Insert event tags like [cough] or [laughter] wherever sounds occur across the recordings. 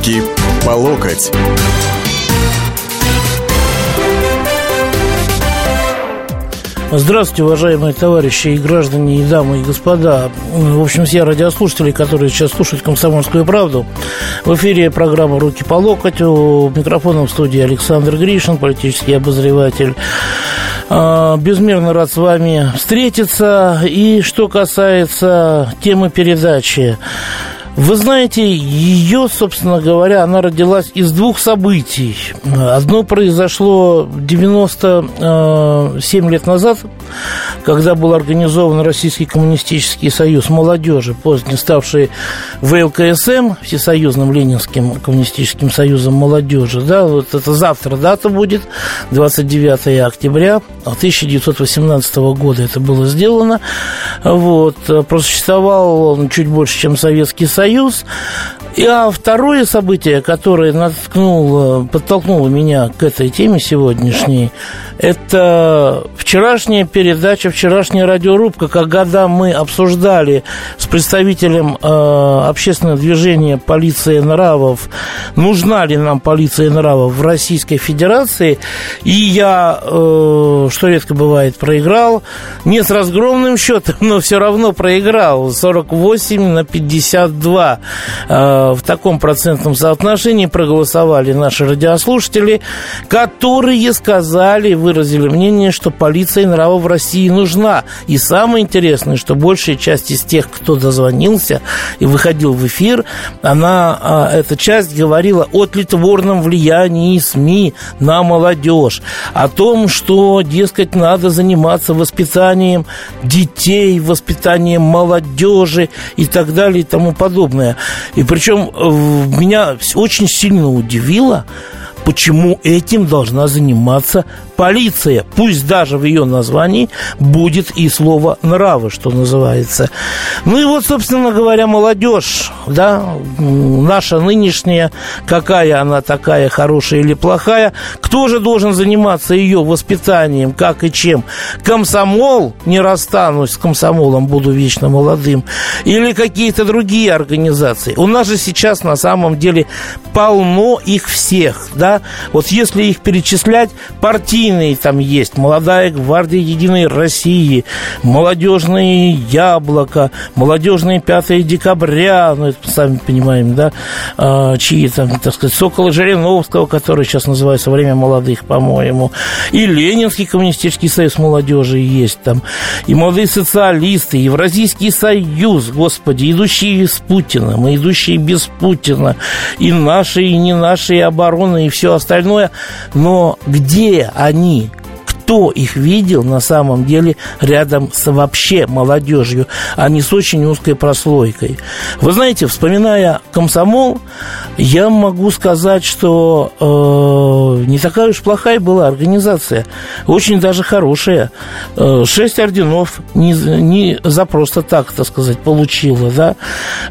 Руки по локоть. Здравствуйте, уважаемые товарищи и граждане, и дамы, и господа. В общем, все радиослушатели, которые сейчас слушают «Комсомольскую правду». В эфире программа «Руки по локоть». У микрофона в студии Александр Гришин, политический обозреватель. А, безмерно рад с вами встретиться. И что касается темы передачи. Вы знаете, ее, собственно говоря, она родилась из двух событий. Одно произошло 97 лет назад, когда был организован Российский коммунистический союз молодежи, поздне ставший ВЛКСМ, Всесоюзным Ленинским коммунистическим союзом молодежи. Да, вот это завтра дата будет, 29 октября 1918 года это было сделано. Вот, просуществовал он чуть больше, чем Советский Союз Союз. И, а второе событие, которое наткнуло, подтолкнуло меня к этой теме сегодняшней, это вчерашняя передача, вчерашняя радиорубка, когда мы обсуждали с представителем э, общественного движения полиции нравов, нужна ли нам полиция нравов в Российской Федерации. И я, э, что редко бывает, проиграл. Не с разгромным счетом, но все равно проиграл. 48 на 52. Э, в таком процентном соотношении проголосовали наши радиослушатели, которые сказали, выразили мнение, что полиция нравов в России нужна. И самое интересное, что большая часть из тех, кто дозвонился и выходил в эфир, она, а, эта часть говорила о тлетворном влиянии СМИ на молодежь, о том, что, дескать, надо заниматься воспитанием детей, воспитанием молодежи и так далее и тому подобное. И причем э, меня очень сильно удивило, почему этим должна заниматься полиция. Пусть даже в ее названии будет и слово «нравы», что называется. Ну и вот, собственно говоря, молодежь, да, наша нынешняя, какая она такая, хорошая или плохая, кто же должен заниматься ее воспитанием, как и чем? Комсомол, не расстанусь с комсомолом, буду вечно молодым, или какие-то другие организации. У нас же сейчас на самом деле полно их всех, да, вот если их перечислять, партийные там есть, молодая гвардия Единой России, молодежные яблоко, молодежные 5 декабря, ну, это сами понимаем, да, а, чьи там, так сказать, Сокола Жириновского, который сейчас называется «Время молодых», по-моему, и Ленинский коммунистический союз молодежи есть там, и молодые социалисты, Евразийский союз, господи, идущие с Путиным, и идущие без Путина, и наши, и не наши, и обороны, и все остальное, но где они кто их видел на самом деле рядом с вообще молодежью, а не с очень узкой прослойкой. Вы знаете, вспоминая комсомол, я могу сказать, что э, не такая уж плохая была организация, очень даже хорошая. Э, шесть орденов не, не за просто так, так сказать, получила, да.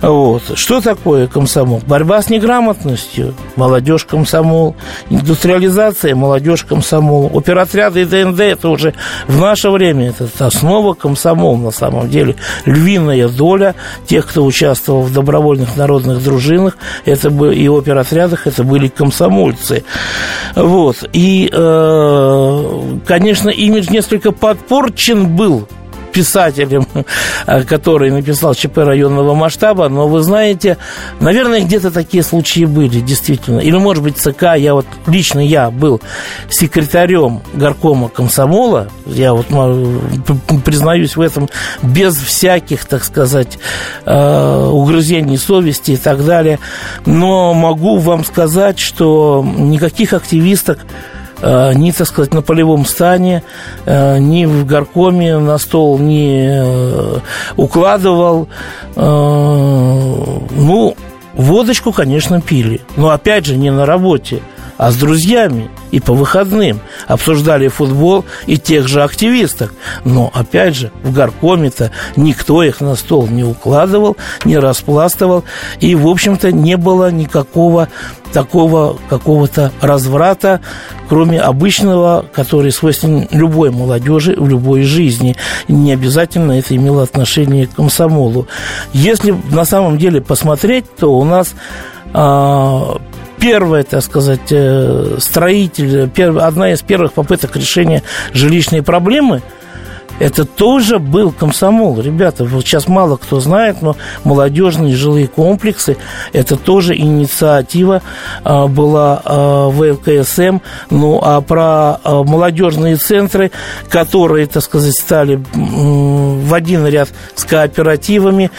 Вот. Что такое комсомол? Борьба с неграмотностью, молодежь комсомол, индустриализация, молодежь комсомол, оперотряды и ДНР КНД это уже в наше время это основа комсомол на самом деле. Львиная доля тех, кто участвовал в добровольных народных дружинах, это и оперотрядах, это были комсомольцы. Вот. И, э, конечно, имидж несколько подпорчен был писателем, который написал ЧП районного масштаба, но вы знаете, наверное, где-то такие случаи были, действительно. Или, может быть, ЦК, я вот, лично я был секретарем горкома комсомола, я вот признаюсь в этом без всяких, так сказать, э, угрызений совести и так далее, но могу вам сказать, что никаких активисток Э, ни, так сказать, на полевом стане, э, ни в горкоме на стол не э, укладывал. Ну, водочку, конечно, пили. Но, опять же, не на работе а с друзьями и по выходным. Обсуждали футбол и тех же активисток. Но, опять же, в горкоме-то никто их на стол не укладывал, не распластывал. И, в общем-то, не было никакого такого какого-то разврата, кроме обычного, который свойственен любой молодежи в любой жизни. Не обязательно это имело отношение к комсомолу. Если на самом деле посмотреть, то у нас а, первая, так сказать, э, строитель, одна из первых попыток решения жилищной проблемы – это тоже был комсомол. Ребята, вот сейчас мало кто знает, но молодежные жилые комплексы – это тоже инициатива а, была а, в ЛКСМ. Ну, а про а, молодежные центры, которые, так сказать, стали в один ряд с кооперативами,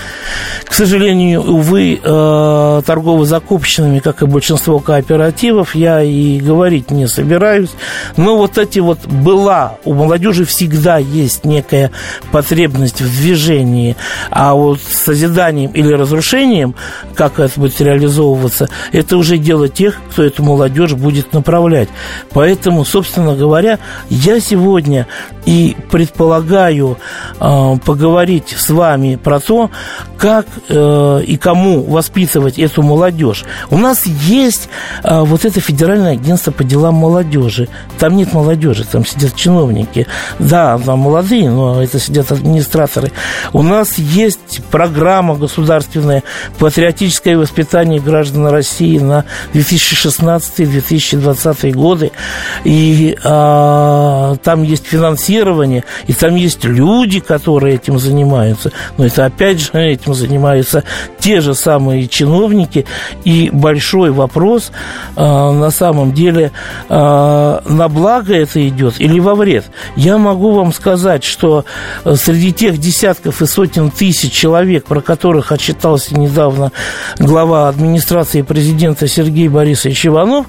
к сожалению, увы, а, торгово-закупочными, как и большинство кооперативов, я и говорить не собираюсь. Но вот эти вот была, у молодежи всегда есть некая потребность в движении, а вот с созиданием или разрушением, как это будет реализовываться, это уже дело тех, кто эту молодежь будет направлять. Поэтому, собственно говоря, я сегодня и предполагаю э, поговорить с вами про то, как э, и кому воспитывать эту молодежь. У нас есть э, вот это Федеральное агентство по делам молодежи. Там нет молодежи, там сидят чиновники. Да, там молодые, но это сидят администраторы. У нас есть программа государственная «Патриотическое воспитание граждан России» на 2016-2020 годы. И а, там есть финансирование, и там есть люди, которые этим занимаются. Но это опять же [laughs] этим занимаются те же самые чиновники. И большой вопрос а, на самом деле, а, на благо это идет или во вред. Я могу вам сказать, что э, среди тех десятков и сотен тысяч человек, про которых отчитался недавно глава администрации президента Сергей Борисович Иванов,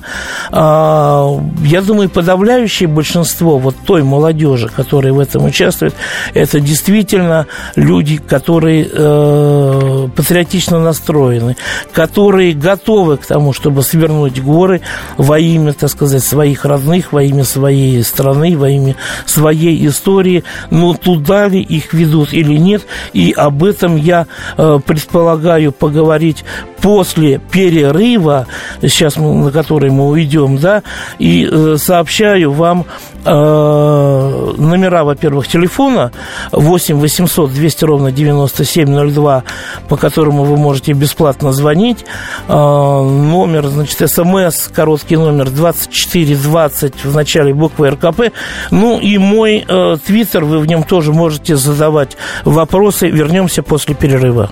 а, я думаю, подавляющее большинство вот той молодежи, которая в этом участвует, это действительно люди, которые э, патриотично настроены, которые готовы к тому, чтобы свернуть горы во имя, так сказать, своих родных, во имя своей страны, во имя своей истории, но туда ли их ведут или нет, и об этом я э, предполагаю поговорить после перерыва, сейчас мы, на который мы уйдем, да, и э, сообщаю вам номера, во-первых, телефона 8 800 200 ровно 9702, по которому вы можете бесплатно звонить. Э, номер, значит, смс, короткий номер 2420 в начале буквы РКП. Ну и мой э, твиттер, вы в нем тоже можете задавать вопросы. Вернемся после перерыва.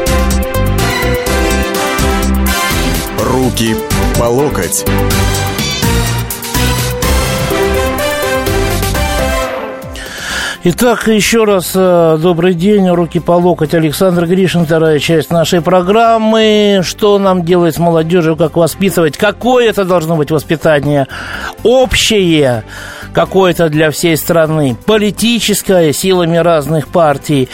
Руки по локоть. Итак, еще раз э, добрый день, руки по локоть. Александр Гришин, вторая часть нашей программы. Что нам делать с молодежью, как воспитывать? Какое это должно быть воспитание? Общее какое-то для всей страны, политическое силами разных партий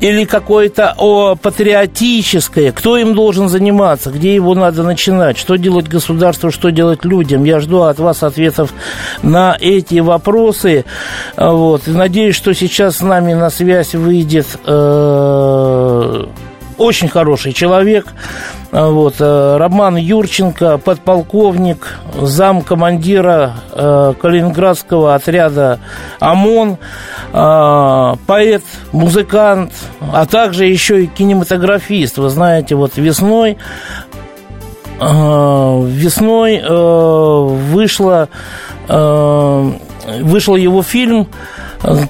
или какое-то о, патриотическое, кто им должен заниматься, где его надо начинать, что делать государству, что делать людям. Я жду от вас ответов на эти вопросы. Вот. И надеюсь, что сейчас с нами на связь выйдет э, очень хороший человек. Вот, э, Роман Юрченко, подполковник, зам командира э, Калининградского отряда ОМОН, э, поэт, музыкант, а также еще и кинематографист. Вы знаете, вот весной весной вышла, вышел его фильм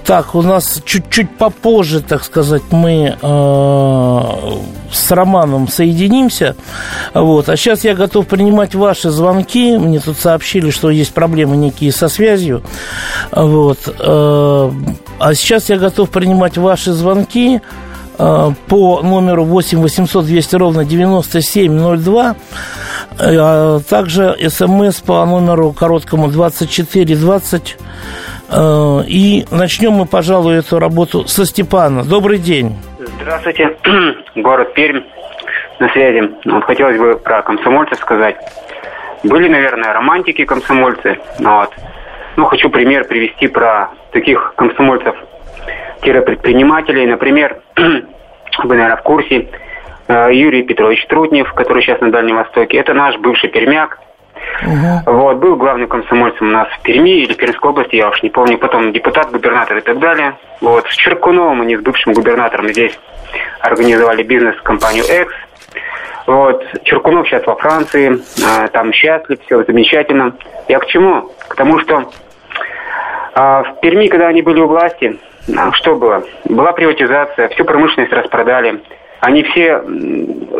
Так, у нас чуть-чуть попозже, так сказать, мы э, с Романом соединимся. Вот. А сейчас я готов принимать ваши звонки. Мне тут сообщили, что есть проблемы некие со связью. Вот. Э, а сейчас я готов принимать ваши звонки э, по номеру 8 800 200 ровно 9702, а также смс по номеру короткому 2420 Э, и начнем мы, пожалуй, эту работу со Степана. Добрый день. Здравствуйте, [clears throat] город Пермь на связи. Хотелось бы про комсомольцев сказать. Были, наверное, романтики комсомольцы. Вот. Ну, хочу пример привести про таких комсомольцев предпринимателей. Например, [clears throat] вы, наверное, в курсе, э, Юрий Петрович Трутнев, который сейчас на Дальнем Востоке. Это наш бывший пермяк, Угу. Вот, был главным комсомольцем у нас в Перми или Пермской области, я уж не помню, потом депутат, губернатор и так далее. Вот, с Черкуновым они с бывшим губернатором здесь организовали бизнес-компанию «Экс». Вот, Черкунов сейчас во Франции, а, там счастлив, все замечательно. Я к чему? К тому, что а, в Перми, когда они были у власти, а, что было? Была приватизация, всю промышленность распродали. Они все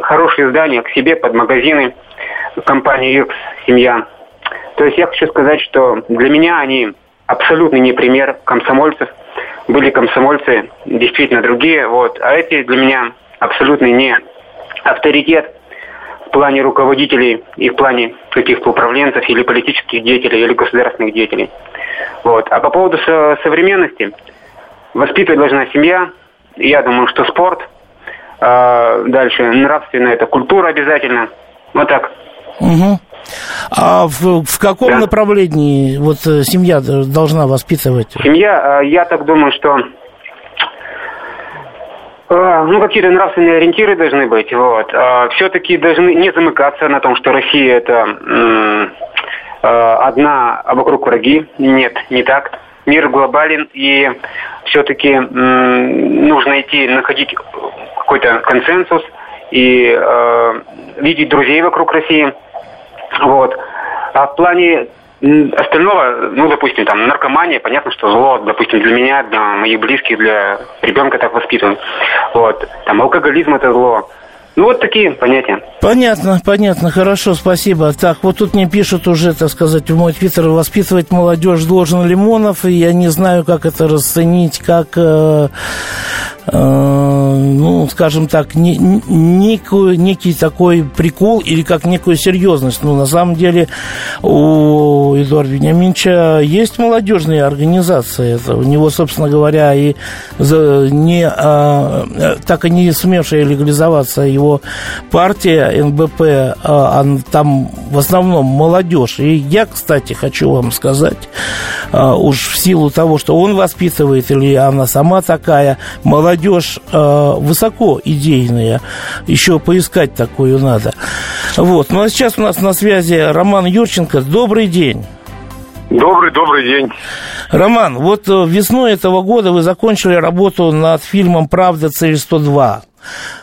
хорошие здания к себе под магазины – компании X «Семья». То есть я хочу сказать, что для меня они абсолютно не пример комсомольцев. Были комсомольцы действительно другие, вот. А эти для меня абсолютно не авторитет в плане руководителей и в плане каких-то управленцев или политических деятелей, или государственных деятелей. Вот. А по поводу со современности, воспитывать должна семья. Я думаю, что спорт. А дальше нравственная это культура обязательно. Вот так. Угу. А в, в каком да. направлении вот э, семья должна воспитывать? Семья, э, я так думаю, что э, ну, какие-то нравственные ориентиры должны быть. Вот. Все-таки должны не замыкаться на том, что Россия это одна, а вокруг враги. Нет, не так. Мир глобален, и все-таки нужно идти, находить какой-то консенсус и видеть друзей вокруг России – вот. А в плане остального, ну, допустим, там, наркомания, понятно, что зло, допустим, для меня, для моих близких, для ребенка так воспитан. Вот. Там, алкоголизм – это зло. Ну, вот такие понятия. Понятно, понятно, хорошо, спасибо. Так, вот тут мне пишут уже, так сказать, в мой твиттер, воспитывать молодежь должен Лимонов, и я не знаю, как это расценить, как, э, э, ну, скажем так, не, некую, некий такой прикол или как некую серьезность. Ну, на самом деле, у Эдуарда Вениаминовича есть молодежные организации. Это у него, собственно говоря, и не, а, так и не сумевшая легализоваться и его партия НБП, а, там в основном молодежь. И я, кстати, хочу вам сказать, а, уж в силу того, что он воспитывает, или она сама такая, молодежь а, высоко идейная. Еще поискать такую надо. Вот. Ну, а сейчас у нас на связи Роман Юрченко. Добрый день. Добрый, добрый день. Роман, вот э, весной этого года вы закончили работу над фильмом «Правда. Цель 102».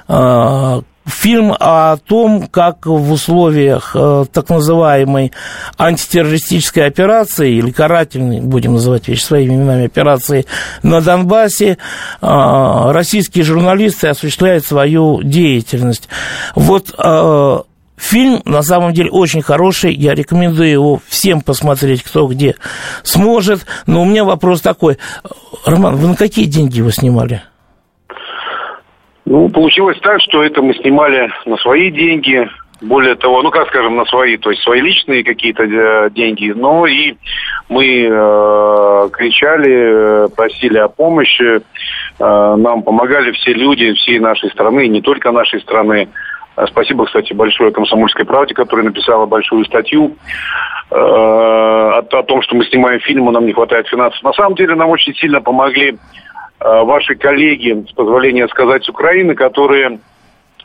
А, фильм о том, как в условиях э, так называемой антитеррористической операции, или карательной, будем называть вещи своими именами, операции на Донбассе, э, российские журналисты осуществляют свою деятельность. Вот э, Фильм на самом деле очень хороший, я рекомендую его всем посмотреть, кто где сможет. Но у меня вопрос такой, Роман, вы на какие деньги его снимали? Ну, получилось так, что это мы снимали на свои деньги, более того, ну, как скажем, на свои, то есть свои личные какие-то э, деньги, но и мы э, кричали, просили о помощи, э, нам помогали все люди всей нашей страны, не только нашей страны. Э, спасибо, кстати, большое «Комсомольской правде», которая написала большую статью э, о, о том, что мы снимаем фильм, нам не хватает финансов. На самом деле нам очень сильно помогли Э, ваши коллеги, с позволения сказать, с Украины, которые,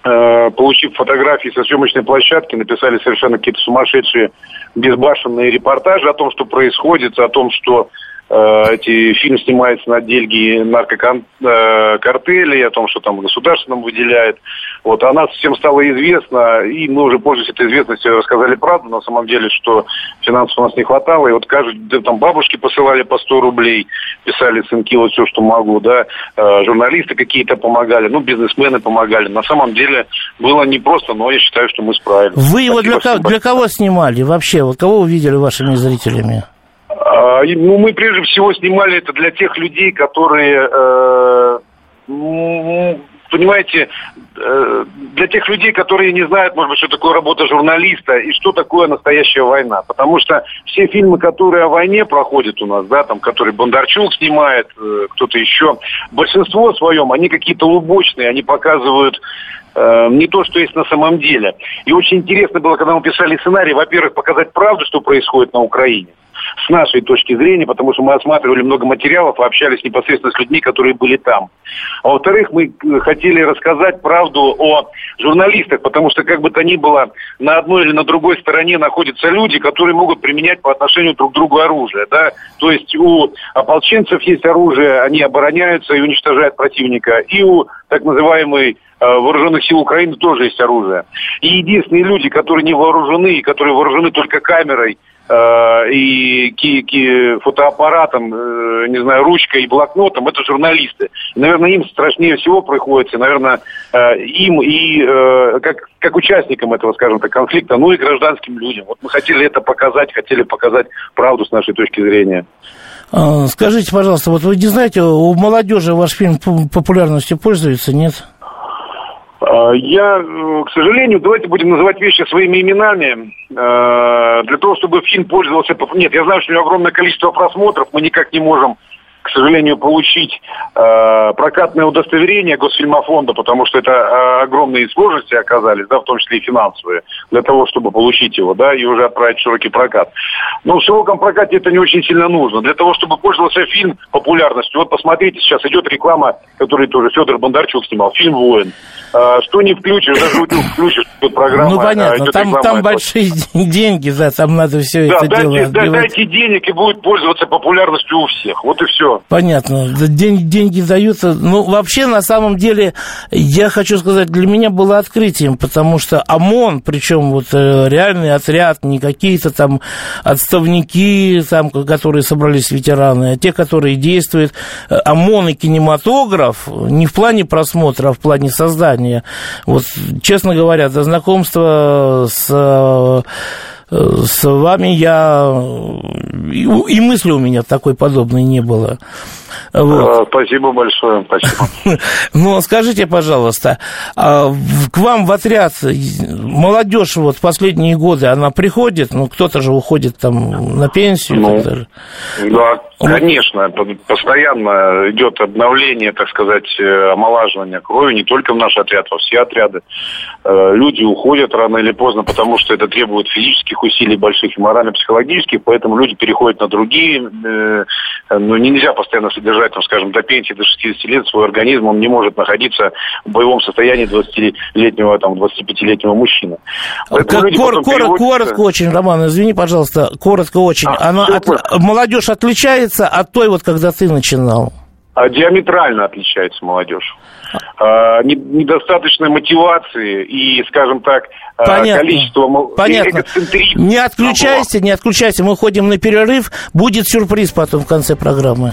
э, получив фотографии со съемочной площадки, написали совершенно какие-то сумасшедшие безбашенные репортажи о том, что происходит, о том, что э, эти фильм снимается на деньги наркокартелей, о том, что там государство нам выделяет. Вот, она всем стало известно, и мы уже пользуясь этой известностью рассказали правду, на самом деле, что финансов у нас не хватало, и вот каждый, да, там бабушки посылали по 100 рублей, писали сынки вот все, что могу, да, э, журналисты какие-то помогали, ну, бизнесмены помогали. На самом деле было непросто, но я считаю, что мы справились. Вы его для, кого, для кого снимали вообще? Вот кого вы видели вашими зрителями? А, ну, мы прежде всего снимали это для тех людей, которые э, понимаете, э, для тех людей, которые не знают, может быть, что такое работа журналиста и что такое настоящая война. Потому что все фильмы, которые о войне проходят у нас, да, там, которые Бондарчук снимает, э, кто-то еще, большинство своем, они какие-то лубочные, они показывают э, не то, что есть на самом деле. И очень интересно было, когда мы писали сценарий, во-первых, показать правду, что происходит на Украине с нашей точки зрения, потому что мы осматривали много материалов общались непосредственно с людьми, которые были там. А во-вторых, мы э, хотели рассказать правду о журналистах, потому что, как бы то ни было, на одной или на другой стороне находятся люди, которые могут применять по отношению друг к другу оружие. Да? То есть у ополченцев есть оружие, они обороняются и уничтожают противника. И у так называемой э, вооруженных сил Украины тоже есть оружие. И единственные люди, которые не вооружены, и которые вооружены только камерой и ки, ки, фотоаппаратом, э, не знаю, ручкой и блокнотом, это журналисты. Наверное, им страшнее всего приходится, наверное, э, им и как, как участникам этого, скажем так, конфликта, ну и гражданским людям. Вот мы хотели это показать, хотели показать правду с нашей точки зрения. А, скажите, пожалуйста, вот вы не знаете, у молодежи ваш фильм популярностью пользуется, нет? А, я, э, к сожалению, давайте будем называть вещи своими именами. Э, для того, чтобы фильм пользовался... Нет, я знаю, что у него огромное количество просмотров, мы никак не можем к сожалению, получить э, прокатное удостоверение Госфильмофонда, потому что это э, огромные сложности оказались, да, в том числе и финансовые, для того, чтобы получить его, да, и уже отправить в широкий прокат. Но в широком прокате это не очень сильно нужно. Для того, чтобы пользовался фильм популярностью, вот посмотрите, сейчас идет реклама, которую тоже Федор Бондарчук снимал, фильм «Воин». Э, что не включишь, даже включишь, тут программа. Ну, понятно, там, реклама, там большие [laughs] деньги, да, там надо все да, это дайте, дело отбивать. дайте денег и будет пользоваться популярностью у всех, вот и все. Понятно. День, деньги даются. Ну, вообще, на самом деле, я хочу сказать, для меня было открытием, потому что ОМОН, причем вот э, реальный отряд, не какие-то там отставники, там, которые собрались ветераны, а те, которые действуют, э, ОМОН и кинематограф, не в плане просмотра, а в плане создания. Вот, честно говоря, до знакомства с э, с вами я... И мысли у меня такой подобной не было. Вот. А, спасибо большое, спасибо. [laughs] Ну, скажите, пожалуйста, а к вам в отряд молодежь вот последние годы, она приходит, ну, кто-то же уходит там на пенсию? Ну, да, конечно, постоянно идет обновление, так сказать, э, омолаживание крови, не только в наш отряд, во все отряды. Э, люди уходят рано или поздно, потому что это требует физических усилий больших и морально-психологических, поэтому люди переходят на другие, э, но нельзя постоянно содержать, там, скажем, до пенсии, до 60 лет свой организм, он не может находиться в боевом состоянии 20-летнего, там, 25-летнего мужчины. Кор- кор- переводятся... Коротко очень, Роман, извини, пожалуйста, коротко очень. А, Она от... Молодежь отличается от той, вот когда ты начинал? А диаметрально отличается молодежь. А, недостаточной мотивации и, скажем так, а, Понятно. количество Понятно. Не отключайся, не отключайся, мы ходим на перерыв, будет сюрприз потом в конце программы.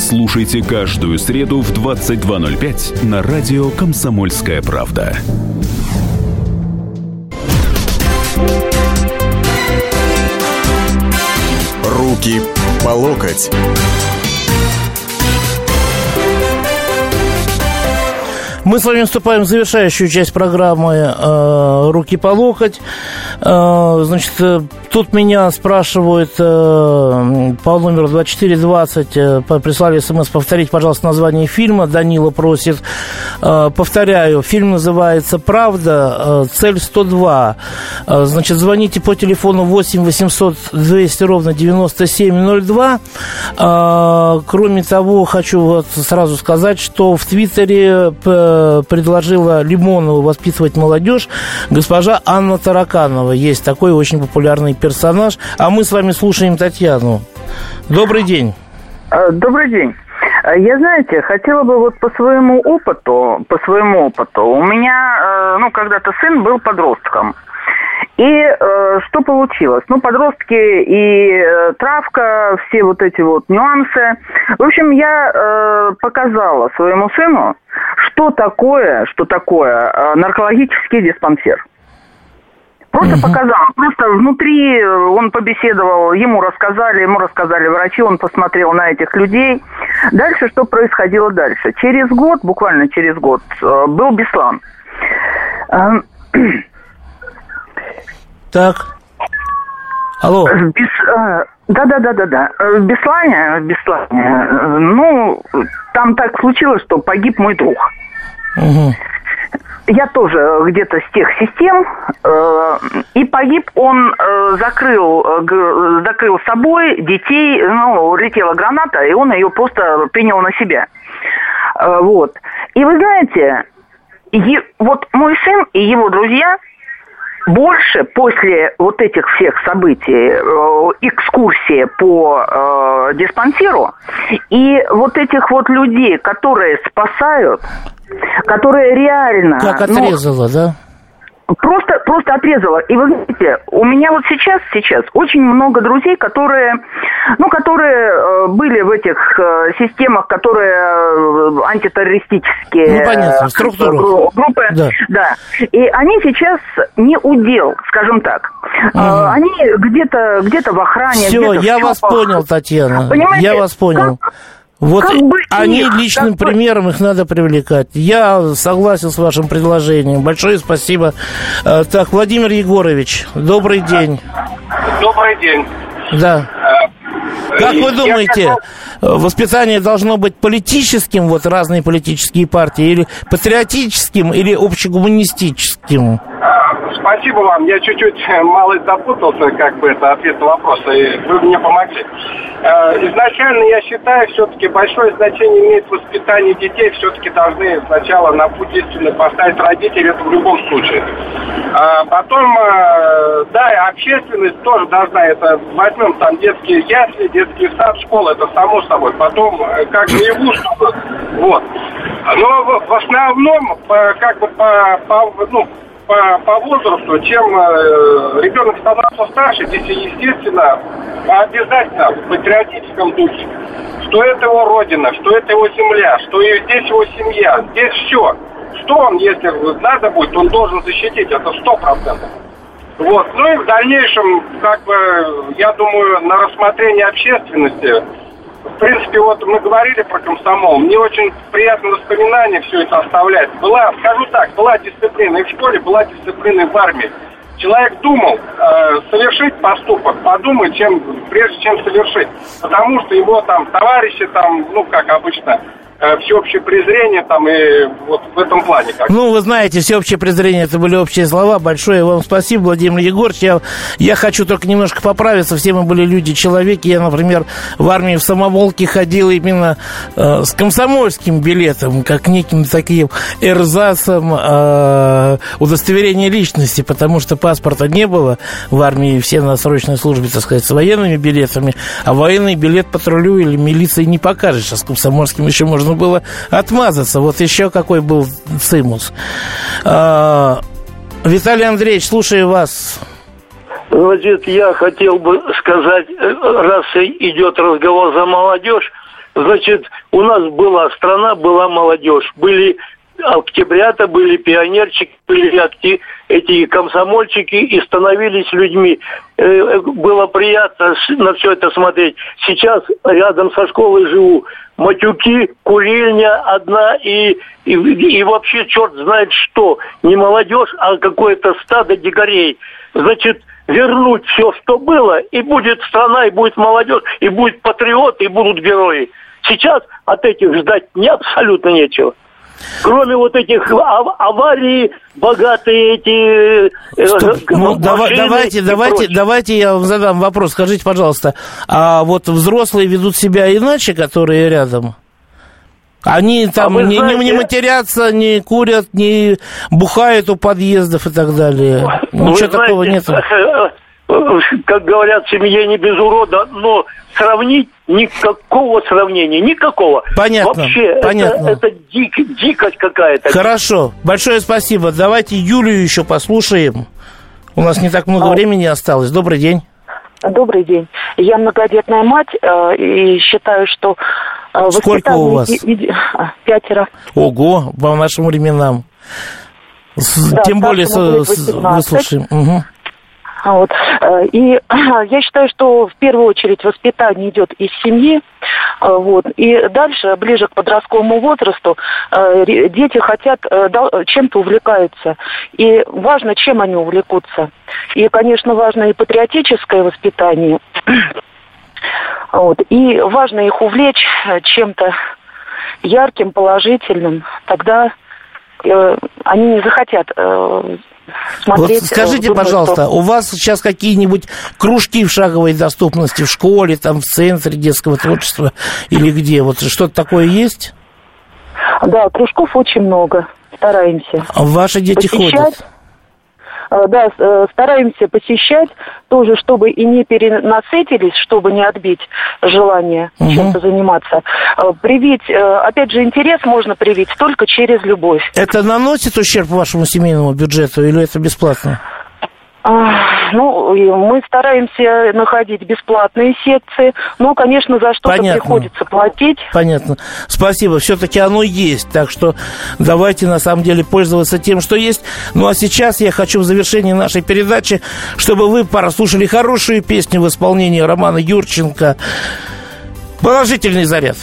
Слушайте каждую среду в 22.05 на радио «Комсомольская правда». Руки по локоть. Мы с вами вступаем в завершающую часть программы э, «Руки по локоть». Э, значит, э, тут меня спрашивают э, по номеру 2420, прислали смс повторить, пожалуйста, название фильма. Данила просит. Повторяю, фильм называется «Правда. Цель 102». Значит, звоните по телефону 8 800 200 ровно 9702. Кроме того, хочу вот сразу сказать, что в Твиттере предложила Лимонову воспитывать молодежь госпожа Анна Тараканова. Есть такой очень популярный персонаж. А мы с вами слушаем Татьяну. Добрый день. А, добрый день. А, я, знаете, хотела бы вот по своему опыту, по своему опыту, у меня, э, ну, когда-то сын был подростком. И э, что получилось? Ну, подростки и э, травка, все вот эти вот нюансы. В общем, я э, показала своему сыну, что такое, что такое э, наркологический диспансер. Просто угу. показал. Просто внутри э, он побеседовал, ему рассказали, ему рассказали врачи, он посмотрел на этих людей. Дальше что происходило дальше? Через год, буквально через год, э, был Беслан. Эм, [clears throat] так. Алло. Бес, э, да, да, да, да, да. В Беслане, в Беслане, ну, там так случилось, что погиб мой друг. Угу я тоже где-то с тех систем, э, и погиб он, э, закрыл, э, закрыл собой детей, ну, летела граната, и он ее просто принял на себя. Э, вот. И вы знаете, вот мой сын и его друзья больше после вот этих всех событий, э, экскурсии по э, диспансеру, и вот этих вот людей, которые спасают, которые реально... Как ну, отрезала, ну, да? Просто, просто отрезала. И вы знаете, у меня вот сейчас, сейчас очень много друзей, которые, ну, которые э, были в этих э, системах, которые э, антитеррористические. Ну, понятно, структуры. Группы, да. да. И они сейчас не удел, скажем так. Угу. Э, они где-то где в охране. Все, я вас понял, Татьяна. Понимаете, я вас понял. Как, вот как бы они их, личным как примером их надо привлекать. Я согласен с вашим предложением. Большое спасибо. Э, так, Владимир Егорович, добрый день. Добрый день. Да. Э, как вы думаете, хотел... воспитание должно быть политическим, вот разные политические партии, или патриотическим, или общегуманистическим? Спасибо вам. Я чуть-чуть э, мало запутался, как бы это ответ на вопрос, и вы мне помогли. Э, изначально я считаю, все-таки большое значение имеет воспитание детей. Все-таки должны сначала на путь истины поставить родители, это в любом случае. А потом, э, да, общественность тоже должна, это возьмем там детские ясли, детский сад, школа, это само собой. Потом, как наяву, чтобы, вот. Но в основном, как бы по, по ну, по, по возрасту, чем э, ребенок становится старше, здесь, естественно, обязательно в патриотическом духе, что это его родина, что это его земля, что и здесь его семья, здесь все. Что он, если надо будет, он должен защитить, это сто процентов. Вот. Ну и в дальнейшем, как бы, я думаю, на рассмотрение общественности в принципе, вот мы говорили про комсомол. Мне очень приятное воспоминание все это оставлять. Была, скажу так, была дисциплина и в школе, была дисциплина и в армии. Человек думал э, совершить поступок, подумать, чем, прежде чем совершить. Потому что его там товарищи, там, ну, как обычно, всеобщее презрение там и вот в этом плане. Как. Ну, вы знаете, всеобщее презрение, это были общие слова. Большое вам спасибо, Владимир Егорович. Я, я хочу только немножко поправиться. Все мы были люди-человеки. Я, например, в армии в самоволке ходил именно э, с комсомольским билетом, как неким таким эрзасом э, удостоверения личности, потому что паспорта не было в армии. Все на срочной службе, так сказать, с военными билетами. А военный билет патрулю или милиции не покажешь, а с комсомольским еще можно можно было отмазаться. Вот еще какой был цимус. А, Виталий Андреевич, слушаю вас. Значит, я хотел бы сказать, раз идет разговор за молодежь, значит, у нас была страна, была молодежь, были октябрята были, пионерчики были, актив, эти комсомольчики и становились людьми. Э, было приятно на все это смотреть. Сейчас рядом со школой живу. Матюки, курильня одна и, и, и вообще черт знает что. Не молодежь, а какое-то стадо дикарей. Значит, вернуть все, что было, и будет страна, и будет молодежь, и будет патриот, и будут герои. Сейчас от этих ждать не абсолютно нечего. Кроме вот этих аварий, богатые эти... Э, Стоп. Ну, давай, давайте, давайте, давайте я вам задам вопрос. Скажите, пожалуйста, а вот взрослые ведут себя иначе, которые рядом? Они там а не, знаете... не, не матерятся, не курят, не бухают у подъездов и так далее. Ничего знаете, такого нет. Как говорят, в семье не без урода, но сравнить никакого сравнения, никакого. Понятно. Вообще, понятно. это, это дик, дикость какая-то. Хорошо, большое спасибо. Давайте Юлию еще послушаем. У нас не так много а... времени осталось. Добрый день. Добрый день. Я многодетная мать э, и считаю, что э, Сколько у вас? А, пятеро. Ого, по нашим временам. Да, Тем более выслушаем. Угу. Вот. Э, и [clears throat] я считаю, что в первую очередь воспитание идет из семьи. Э, вот. И дальше, ближе к подростковому возрасту, э, дети хотят, чем-то увлекаются. И важно, чем они увлекутся. И, конечно, важно и патриотическое воспитание. [clears throat] Вот. И важно их увлечь чем-то ярким, положительным. Тогда они не захотят смотреть. Вот скажите, думаю, пожалуйста, что... у вас сейчас какие-нибудь кружки в шаговой доступности в школе, там в центре детского творчества или где? Вот что-то такое есть? Да, кружков очень много. Стараемся. А ваши дети посещать. ходят? Э, да, э, стараемся посещать тоже, чтобы и не перенасытились, чтобы не отбить желание угу. чем-то заниматься. Э, привить, опять же, интерес можно привить только через любовь. Это наносит ущерб вашему семейному бюджету или это бесплатно? Ну, мы стараемся находить бесплатные секции, но, конечно, за что-то Понятно. приходится платить. Понятно. Спасибо. Все-таки оно есть, так что давайте, на самом деле, пользоваться тем, что есть. Ну, а сейчас я хочу в завершении нашей передачи, чтобы вы прослушали хорошую песню в исполнении Романа Юрченко «Положительный заряд».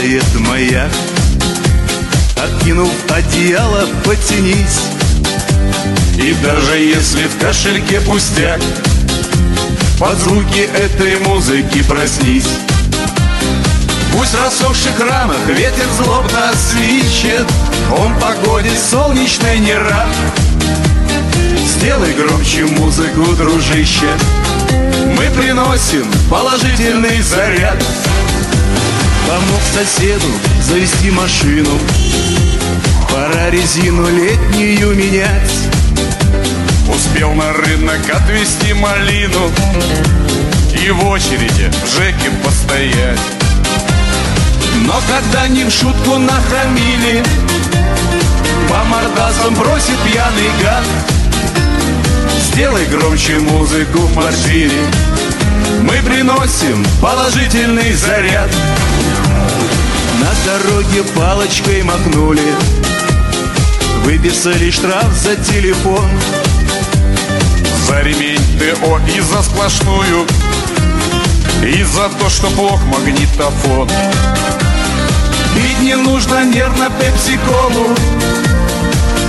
Работает маяк Откинув одеяло, потянись. И даже если в кошельке пустяк Под звуки этой музыки проснись. Пусть в рассохших рамах ветер злобно свищет Он погоде солнечной не рад. Сделай громче музыку, дружище. Мы приносим положительный заряд Помог соседу завести машину. Пора резину летнюю менять. Успел на рынок отвезти малину И в очереди в ЖЭКе постоять. Но когда не в шутку нахамили По мордасам бросит пьяный гад. Сделай громче музыку в квартире. Мы приносим положительный заряд на дороге палочкой махнули. Выписали штраф за телефон. За ремень ТО и за сплошную. И за то, что плох магнитофон. Пить не нужно нервно пепси-колу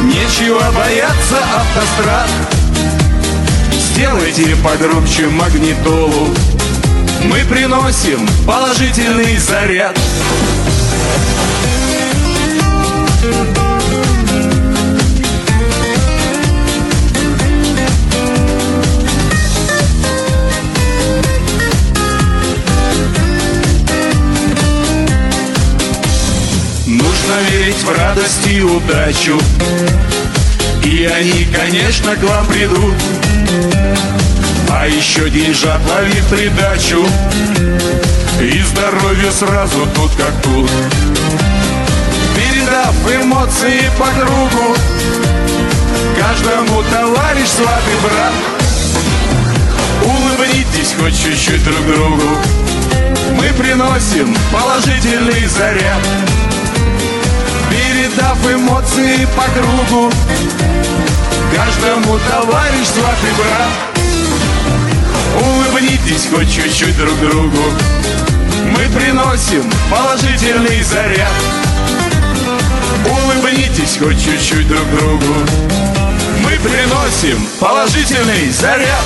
Нечего бояться автострад. Сделайте погромче магнитолу. Мы приносим положительный заряд Нужно верить в радость и удачу. И они, конечно, к вам придут. А еще деньжат лови придачу И здоровье сразу тут как тут. Передав эмоции по кругу Каждому товарищ, сват и брат. Улыбнитесь хоть чуть-чуть друг другу. Мы приносим положительный заряд. Передав эмоции по кругу Каждому товарищ, сват и брат. Улыбнитесь хоть чуть-чуть друг другу Мы приносим положительный заряд Улыбнитесь хоть чуть-чуть друг другу Мы приносим положительный заряд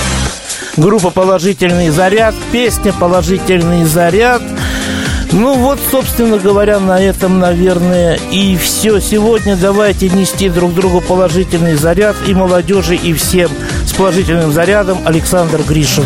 Группа «Положительный заряд», песня «Положительный заряд». Ну вот, собственно говоря, на этом, наверное, и все. Сегодня давайте нести друг другу положительный заряд и молодежи, и всем с положительным зарядом Александр Гришин.